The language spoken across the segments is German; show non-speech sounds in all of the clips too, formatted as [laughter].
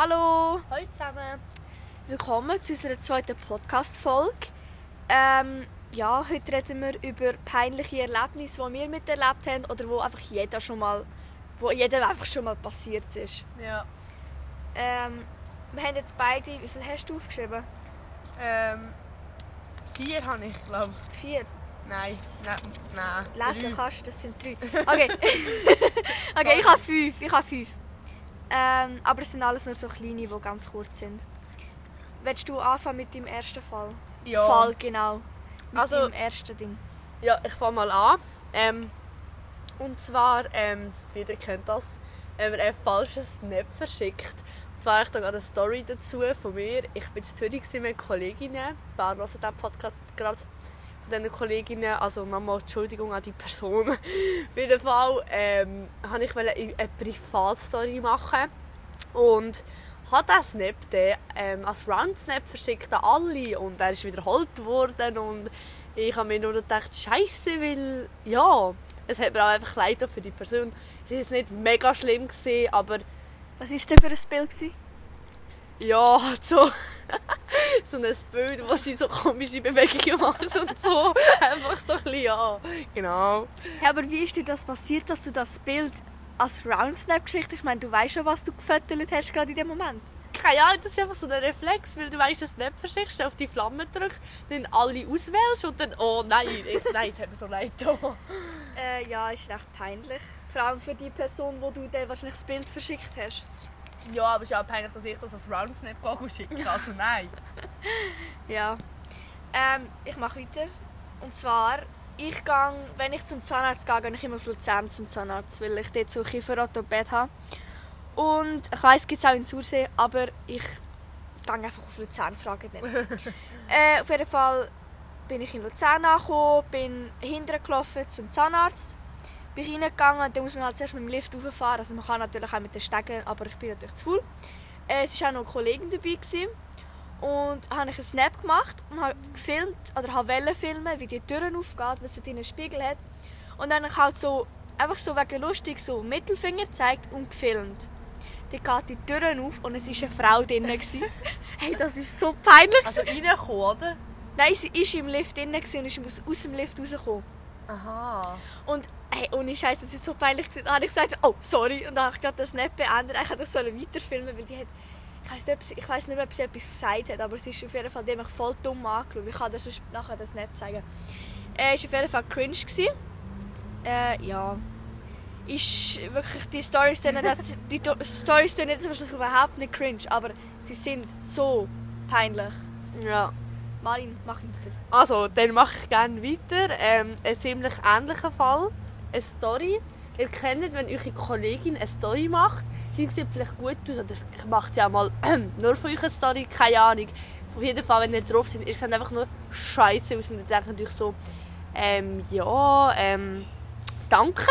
Hallo, Hallo zusammen. willkommen zu unserer zweiten Podcast-Folge. Ähm, ja, heute reden wir über peinliche Erlebnisse, die wir miterlebt haben oder wo einfach jeder schon mal, wo jedem einfach schon mal passiert ist. Ja. Ähm, wir haben jetzt beide, wie viel hast du aufgeschrieben? Ähm, vier habe ich, glaube Vier. Nein, nein, nein. Lesen drei. kannst, das sind drei. [laughs] Okay, [laughs] okay ich habe fünf. Ich habe fünf. Ähm, aber es sind alles nur so kleine, die ganz kurz sind. Willst du anfangen mit deinem ersten Fall? Ja. Fall, genau. Mit Also- deinem ersten Ding. Ja, ich fange mal an. Ähm, und zwar, ähm, jeder kennt das, wenn man ein falsches Snap verschickt. Und zwar habe ich da gerade eine Story dazu von mir. Ich bin in Zürich mit Kolleginnen. Wer hört diesen Podcast gerade diesen Kolleginnen? Also nochmal Entschuldigung an die Person. Auf jeden Fall ähm, wollte ich eine Privatstory machen. Und hat diesen Snap dann, ähm, als Round-Snap verschickt an alle. Und er ist wiederholt worden. Und ich habe mir nur gedacht, Scheiße, weil ja, es hat mir auch einfach leid für die Person. Es war jetzt nicht mega schlimm, gewesen, aber Was war denn für ein Bild? gewesen? ja, [laughs] so, so ein Bild, wo sie so komische Bewegungen macht und so. Einfach so ein bisschen, ja, genau. Ja, aber wie ist dir das passiert, dass du das Bild als Round-Snap geschickt hast? Ich meine, du weißt schon, was du gefüttert hast gerade in dem Moment. Keine Ahnung, das ist einfach so ein Reflex, weil du weißt, dass du nicht verschickst, auf die Flamme drückst, dann alle auswählst und dann, oh nein, ich, nein, es hat mir so leid getan. Äh, ja, ist recht peinlich. Vor allem für die Person, wo du dann wahrscheinlich das Bild verschickt hast. Ja, aber es ist auch peinlich, dass ich das als Round-Snap schicke, also nein. [laughs] Ja. Ähm, ich mache weiter. Und zwar, ich gehe, wenn ich zum Zahnarzt gehe, gehe ich immer auf Luzern zum Zahnarzt, weil ich dort so Kieferorthopäd habe. Und ich weiss, es gibt es auch in Sursee, aber ich gehe einfach auf Luzern, frage nicht. [laughs] äh, auf jeden Fall bin ich in Luzern angekommen, bin hinterher gelaufen zum Zahnarzt. Bin ich reingegangen, dann muss man halt zuerst mit dem Lift rauffahren. Also man kann natürlich auch mit den Stegen, aber ich bin natürlich zu faul. Äh, es war auch noch eine Kollegin dabei. Gewesen. Und habe ich einen Snap gemacht und habe gefilmt, oder habe filmen, wie die Türen aufgeht, weil sie einen Spiegel hat. Und dann habe ich halt so, einfach so wegen lustig, so Mittelfinger gezeigt und gefilmt. Dann geht die Türen auf und es war eine Frau drin. gewesen. [laughs] hey, das ist so peinlich. Also reinkommen, oder? Nein, sie war im Lift drin gewesen und ist aus, aus dem Lift rausgekommen. Aha. Und hey, ohne Scheiße, das ist so peinlich. gewesen. Dann habe ich gesagt, oh, sorry. Und dann habe ich gerade das Snap beendet. Ich hätte das sollen weiterfilmen, weil die hat, ich weiß nicht, ich weiss nicht mehr, ob sie etwas gesagt hat, aber sie ist auf jeden Fall, die mich voll dumm angeschaut. Ich kann dir sonst nachher den Snap zeigen. Äh, ist auf jeden Fall cringe gewesen. Äh, ja. Ist wirklich, die Storys [laughs] die Do- Storys dann jetzt wahrscheinlich überhaupt nicht cringe, aber sie sind so peinlich. Ja. Martin, mach weiter. Also, dann mache ich gerne weiter. Ähm, ein ziemlich ähnlicher Fall. Eine Story. Ihr kennt, wenn eure Kollegin eine Story macht, sie sieht vielleicht gut aus, oder ich mache auch mal [clears throat] nur von euch eine Story, keine Ahnung. Auf jeden Fall, wenn ihr drauf seid, ihr seht einfach nur scheiße aus und ihr denkt euch so, ähm, ja, ähm, danke.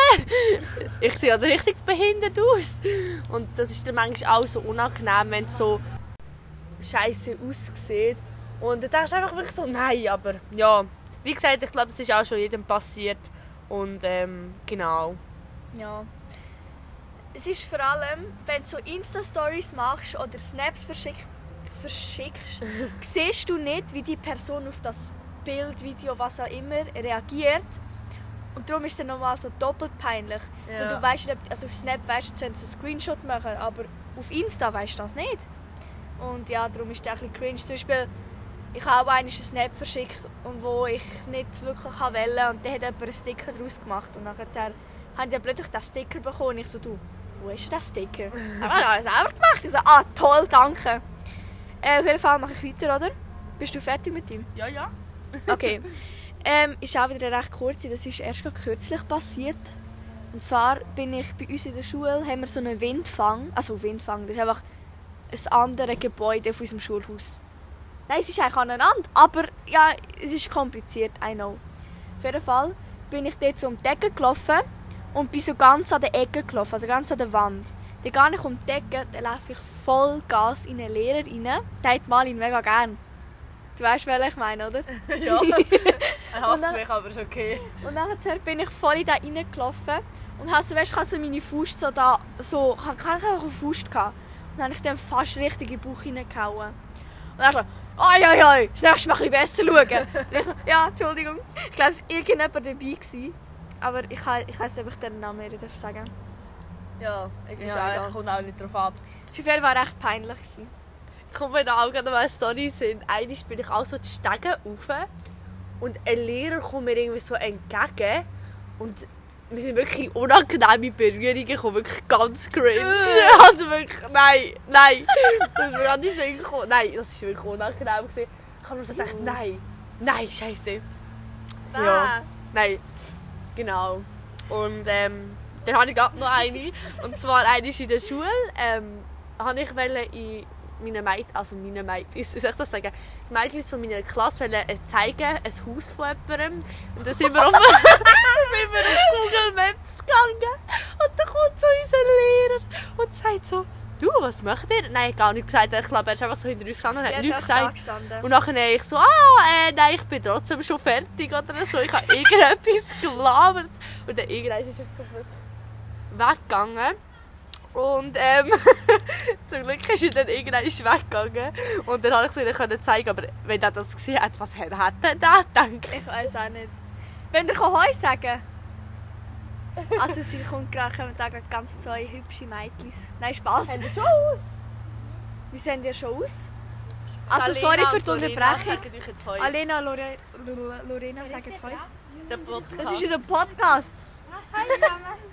[laughs] ich sehe ja richtig behindert aus. Und das ist dann manchmal auch so unangenehm, wenn es so scheiße aussieht. Und dann denkst du einfach wirklich so, nein, aber ja. Wie gesagt, ich glaube, es ist auch schon jedem passiert. Und ähm, genau. Ja. Es ist vor allem, wenn du so Insta-Stories machst oder Snaps verschickt, verschickst, [laughs] siehst du nicht, wie die Person auf das Bild, Video, was auch immer reagiert. Und darum ist es dann nochmal so doppelt peinlich. Ja. Weil du weißt also auf Snap weißt du, wenn sie einen Screenshot machen, aber auf Insta weißt du das nicht. Und ja, darum ist das ein bisschen cringe. Zum Beispiel, ich habe einen Snap verschickt, und wo ich nicht wirklich wollte. Und dann hat jemand einen Sticker daraus gemacht. Und nachher habe ich dann plötzlich diesen Sticker bekommen. Und ich so, du, wo ist der Sticker? [laughs] ich habe das selber gemacht. Ich so, ah, toll, danke. Äh, auf jeden Fall mache ich weiter, oder? Bist du fertig mit ihm? Ja, ja. Okay. [laughs] ähm, ist auch wieder recht kurz. Das ist erst gerade kürzlich passiert. Und zwar bin ich bei uns in der Schule, haben wir so einen Windfang. Also Windfang, das ist einfach ein anderes Gebäude auf unserem Schulhaus. Nein, es ist eigentlich aneinander, aber ja, es ist kompliziert, I know. Auf jeden Fall bin ich dort so um die Ecke gelaufen und bin so ganz an der Ecke gelaufen, also ganz an der Wand. Dann gehe ich um die Ecke, dann laufe ich voll Gas in einen Lehrer rein. Der hat Malin mega gern. Du weißt, welchen ich meine, oder? [laughs] ja. [laughs] Er hasst Und dann- mich, aber ist okay. Und nachher bin ich voll in den reingelaufen und habe so, weißt, ich so meine Faust so da, so, ich hatte einfach eine Faust. Gehabt. Dann habe ich dem fast richtig in den Bauch hineingehauen. Und dann so, oi, oi, oi, das nächste Mal ein bisschen besser schauen. Ich [laughs] ja, Entschuldigung. Ich glaube, es war irgendjemand dabei. Gewesen. Aber ich, ich weiss nicht, ob ich den Namen mehr darf sagen Ja, ich Ja, eigentlich kommt auch nicht drauf ab. Das war auf jeden Fall recht peinlich. Gewesen. Jetzt kommt mir da auch gerade eine Story sind. Einmal bin ich auch so die Stege rauf und ein Lehrer kommt mir irgendwie so entgegen und wir sind wirklich in unangenehme Berührungen gekommen, wirklich ganz cringe. [laughs] Also wirklich, nein, nein. Das ist mir gerade nicht so gekommen. Nein, das ist wirklich unangenehm gewesen. Ich habe nur so gedacht, nein, nein, scheiße. Ja. Nein, genau. Und ähm, dann habe ich gerade noch eine. Und zwar eine ist in der Schule. Ähm, habe ich in meinen Mädchen, also meine wie soll ich das sagen? Die Mädchen von meiner Klasse wollen äh, zeigen, ein Haus von jemandem. Und dann sind wir auf, [laughs] [laughs] sind wir auf Google Maps gegangen. Und dann kommt so unser Lehrer und sagt so, du, was macht ihr? Nein, gar nicht gesagt. Ich glaube, er ist einfach so hinter uns gestanden und hat nichts gesagt. Und nachher ich so, ah, äh, nein, ich bin trotzdem schon fertig oder so. Ich habe irgendetwas gelabert. Und dann irgendwann ist er Glück weggegangen. Und ähm, [laughs] zum Glück ist er dann irgendwann weggegangen. Und dann habe ich es ihnen zeigen. Aber wenn er das gesehen hat, was er denn da gedacht? Ich weiß auch nicht. Wenn ihr Heu sagen [laughs] Also sie kommt gerade, kommen da gerade ganz zwei hübsche Mädchen. Nein, Spaß. die schon aus? Wie sehen die schon aus? Also sorry für die Unterbrechung. Sagen. Alena, Lore, Lore- Lorena sagen Heu. Der Podcast. Das ist unser Podcast.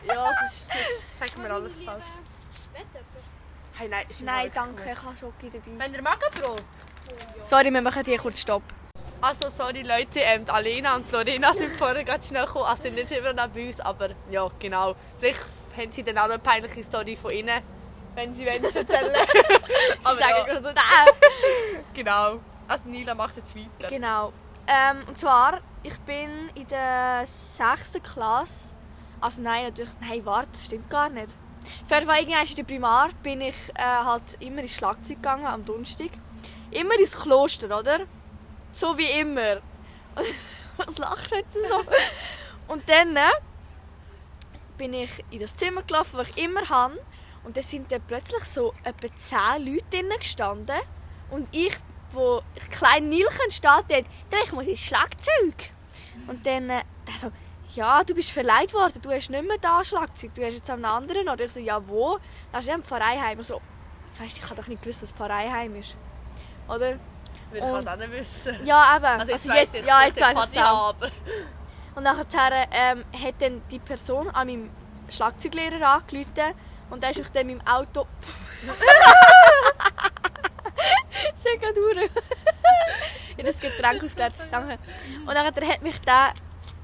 Ja, sonst, sonst sagen wir alles falsch. Hey, nein, Nein, danke, ich habe Schoki dabei. Wenn ihr Magenbrot? Sorry, wir machen hier kurz Stopp. Also, sorry Leute, ähm, die Alena und Lorena sind [laughs] vorher ganz schnell gekommen. Also, sind jetzt immer noch bei uns, aber ja, genau. Vielleicht haben sie dann auch eine peinliche Story von ihnen, wenn sie wollen es erzählen [laughs] aber Ich sage ja, gerade so, nein. [laughs] genau. Also, Nila macht jetzt weiter. Genau. Ähm, und zwar, ich bin in der 6. Klasse. Also nein, natürlich. Nein, warte, das stimmt gar nicht. Auf jeden Fall, irgendwann in der Primar bin ich äh, halt immer ins Schlagzeug gegangen, am Donnerstag. Immer ins Kloster, oder? So wie immer. [laughs] Was lachst du jetzt so? Und dann äh, bin ich in das Zimmer gelaufen, das ich immer habe. Und da sind dann plötzlich so etwa 10 Leute drinnen gestanden. Und ich, wo ich klein Nilchen dort, «Du, ich muss ins Schlagzeug. Und dann, äh, der so, ja, du bist verleiht worden, du hast nicht mehr da Schlagzeug, du hast jetzt am anderen. Oder ich so, ja, wo? Dann ist er im Pfarreiheim. Ich so, weißt ich habe doch nicht gewusst, was Pfarreiheim ist. Oder? Ich Und- halt auch nicht wissen. Ja, eben. Also, jetzt Also weiss ich, ja, jetzt weiß ich es auch. aber... Und nachher ähm, hat dann die Person an meinem Schlagzeuglehrer angerufen und der ist mich dann mit dem Auto... [laughs] Sehr gut durch. Ich das Getränk ausgeleert. Danke. Und dann hat mich der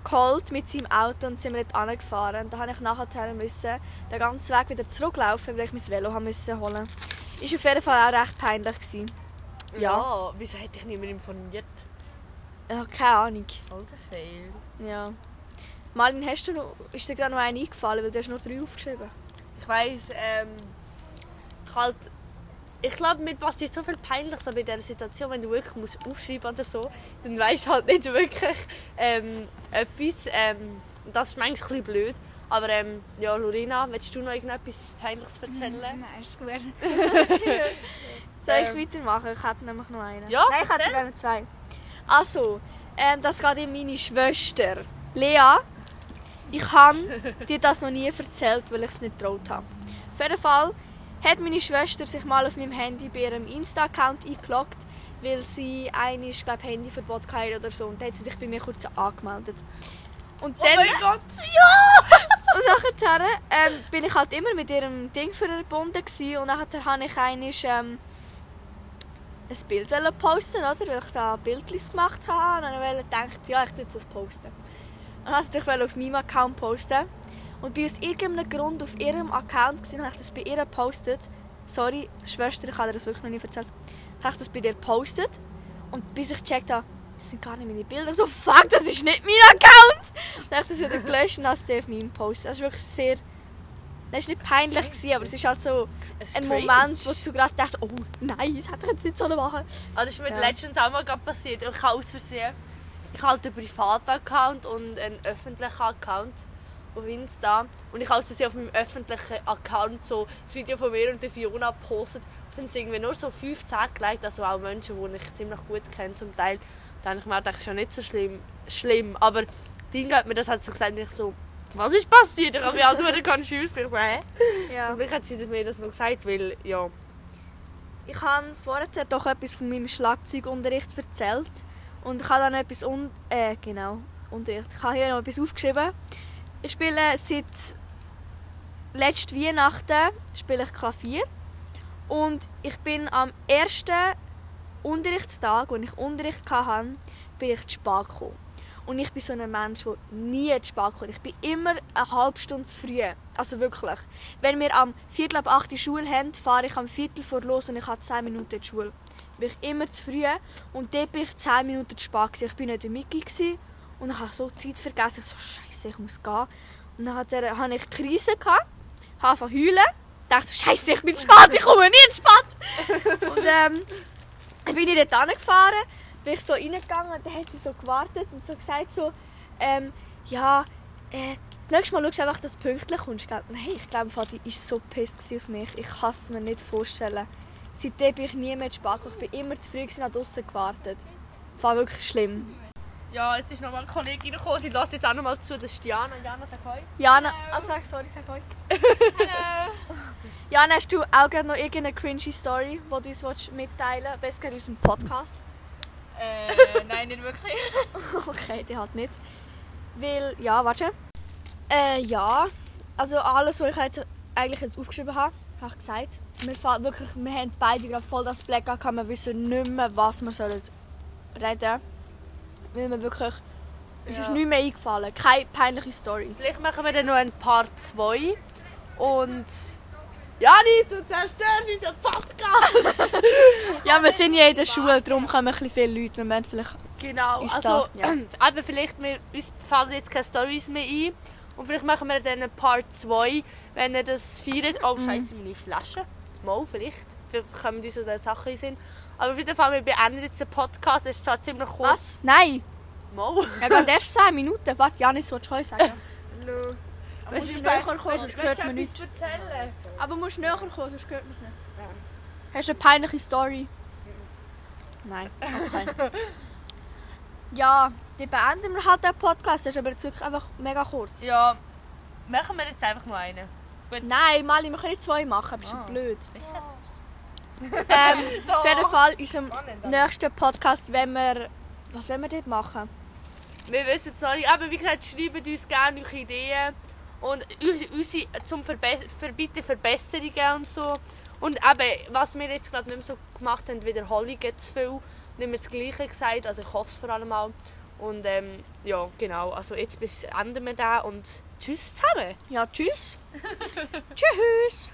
geholt mit seinem Auto und sind wir dort angefahren. Und dann musste ich nachher müssen, den ganzen Weg wieder zurücklaufen, weil ich mein Velo haben müssen holen musste. Ist auf jeden Fall auch recht peinlich. Gewesen. Ja. Ja. wieso hätte ich nicht mehr informiert? Ja, keine Ahnung. Voll der Fail. Ja. Marlin, hast du noch, ist dir gerade noch einen eingefallen, weil du hast nur drei aufgeschrieben. Ich weiss, ähm... Ich halt... Ich glaube, mir passiert so viel Peinliches aber in dieser Situation, wenn du wirklich musst aufschreiben oder so, dann weisst du halt nicht wirklich ähm, etwas. Ähm, das ist manchmal ein bisschen blöd. Aber ähm, ja, Lorena, willst du noch irgendetwas Peinliches erzählen? Nein, ist gut. [laughs] [laughs] Soll ich Ähm. weitermachen? Ich hätte nämlich noch einen. Ja, Nein, ich hätte gerne zwei. Also, ähm, das geht in meine Schwester. Lea, ich habe [laughs] dir das noch nie erzählt, weil ich es nicht getraut habe. Auf jeden Fall hat meine Schwester sich mal auf meinem Handy bei ihrem Insta-Account eingeloggt, weil sie ein glaub, Handyverbot hatte oder so. Und dann hat sie sich bei mir kurz angemeldet. Und dann, Oh Gott! Und nachher ähm, bin ich halt immer mit ihrem Ding verbunden gewesen. und nachher habe ich einiges, ähm, ein Bild posten, oder? Weil ich da Bildlis gemacht habe und dann gedacht, ja, ich tue das posten. Und dann wollte ich auf meinem Account posten und bin aus irgendeinem Grund auf ihrem Account gewesen, und habe ich das bei ihr gepostet. Sorry, Schwester, ich habe dir das wirklich noch nie erzählt. Habe ich das bei dir gepostet und bis ich gecheckt habe, das sind gar nicht meine Bilder. So, fuck, das ist nicht mein Account! Habe ich das wieder gelöscht und habe es auf meinem Post. Das ist wirklich sehr... Das war nicht peinlich, gewesen, aber es ist halt so ein Moment, wo du gerade denkst, oh nein, das hätte ich jetzt nicht sollen machen Also das ist mir Ja. letztens auch mal gerade passiert. Ich habe aus Versehen... Ich habe halt einen privaten Account und einen öffentlichen Account. auf Insta. Und ich habe sie auf meinem öffentlichen Account so das Video von mir und der Fiona gepostet. Und dann sind irgendwie nur so 15 gelegt, also auch Menschen, die ich ziemlich gut kenne zum Teil. Da habe ich mir gedacht, das ist ja nicht so schlimm. schlimm. Aber Dinge hat mir das halt so gesagt, ich so, was ist passiert? Ich habe mich halt nur confused. Ich so, hä? Ja. Zum Glück hat sie mir das noch gesagt, weil, ja. Ich habe vorher doch etwas von meinem Schlagzeugunterricht erzählt. Und ich habe dann etwas un äh, genau, Unterricht. Ich habe hier noch etwas aufgeschrieben. Ich spiele seit letzten Weihnachten spiele ich Klavier. Und ich bin am ersten Unterrichtstag, als ich Unterricht hatte, bin ich zu spät gekommen. Und ich bin so ein Mensch, der nie zu spät kommt. Ich bin immer eine halbe Stunde zu früh. Also wirklich. Wenn wir am Viertel ab 8 Uhr Schule haben, fahre ich am Viertel vor los und ich habe 10 Minuten in die Schule. Bin ich immer zu früh und dort bin ich 10 Minuten zu spät. gewesen. Ich war nicht der Mickey gewesen. und ich habe so die Zeit vergessen. Ich so, Scheiße, ich muss gehen. Und dann hatte ich Krise, gehabt, habe angefangen zu heulen. dachte so, Scheiße, ich bin zu spät, ich komme nie zu spät. [laughs] und ähm, dann bin ich dort angefahren, bin ich so reingegangen und dann hat sie so gewartet und so gesagt so, ähm, ja, äh, das nächste Mal schaust du einfach, dass du pünktlich kommst. gell? Hey, ich glaube, Vati war so pisst gewesen auf mich. Ich kann es mir nicht vorstellen. Seitdem bin ich nie mehr zu spät. Ich bin immer zu früh habe draussen gewartet. Das war wirklich schlimm. Ja, jetzt ist nochmal eine Kollegin gekommen. Sie lässt jetzt auch nochmal zu. Das ist Diana. Jana, sag hoi. Jana, oh, sag, sorry, sag hoi. Hallo. [laughs] Jana, hast du auch gerne noch irgendeine cringy Story, die du uns mitteilen willst? Besser in unserem Podcast. Nein, nicht wirklich. [laughs] okay, die halt nicht. Weil, ja, warte. Äh, ja. Also alles, was ich jetzt eigentlich jetzt aufgeschrieben habe, habe ich gesagt. Wir, fa- wirklich, wir haben beide gerade voll das Blackout gehabt. Wir wissen nicht mehr, was wir sollen reden Weil wir wirklich... Es ist Ja. nichts mehr eingefallen. Keine peinliche Story. Vielleicht machen wir dann noch ein Part 2. Und. Janis, du zerstörst unseren Podcast! [laughs] Ja, wir sind ja in der Schule, darum kommen ein bisschen viele Leute. Wir müssen vielleicht... genau. Ist Also, da, ja. [clears throat] eben vielleicht, wir, uns fallen jetzt keine Stories mehr ein. Und vielleicht machen wir dann Part 2, wenn ihr das feiert. Oh, scheiße, meine Flasche. Mal, vielleicht. Vielleicht kommen uns so Sachen in Sinn. Aber auf jeden Fall, wir beenden jetzt den Podcast. Es ist zwar ziemlich kurz. Was? Nein! Mal. Ja, gerade erst 10 Minuten. Warte, Janis, willst du Heu sagen? [laughs] Hallo. Aber musst du näher kommen, sonst hört man nichts. erzählen? Aber du musst näher kommen, sonst hört man es nicht. Hast du eine peinliche Story? Nein, okay. [laughs] ja, die beenden wir halt den Podcast. Das ist aber jetzt wirklich einfach mega kurz. Ja, machen wir jetzt einfach nur einen. Nein, Mali, wir können nicht zwei machen. Bist du Ah. blöd? Sicher? Ähm, [laughs] auf jeden Fall in unserem nächsten Podcast, wenn wir... Was wollen wir dort machen? Wir wissen es noch nicht, aber wie gesagt, schreibt uns gerne eure Ideen und unsere zum Verbe für bitte Verbesserungen und so. Und eben, was wir jetzt gerade nicht mehr so gemacht haben, Wiederholungen zu viel, nicht mehr das Gleiche gesagt, also ich hoffe es vor allem auch. Und ähm, ja, genau, also jetzt bis enden wir da und tschüss zusammen. Ja, tschüss. [laughs] tschüss.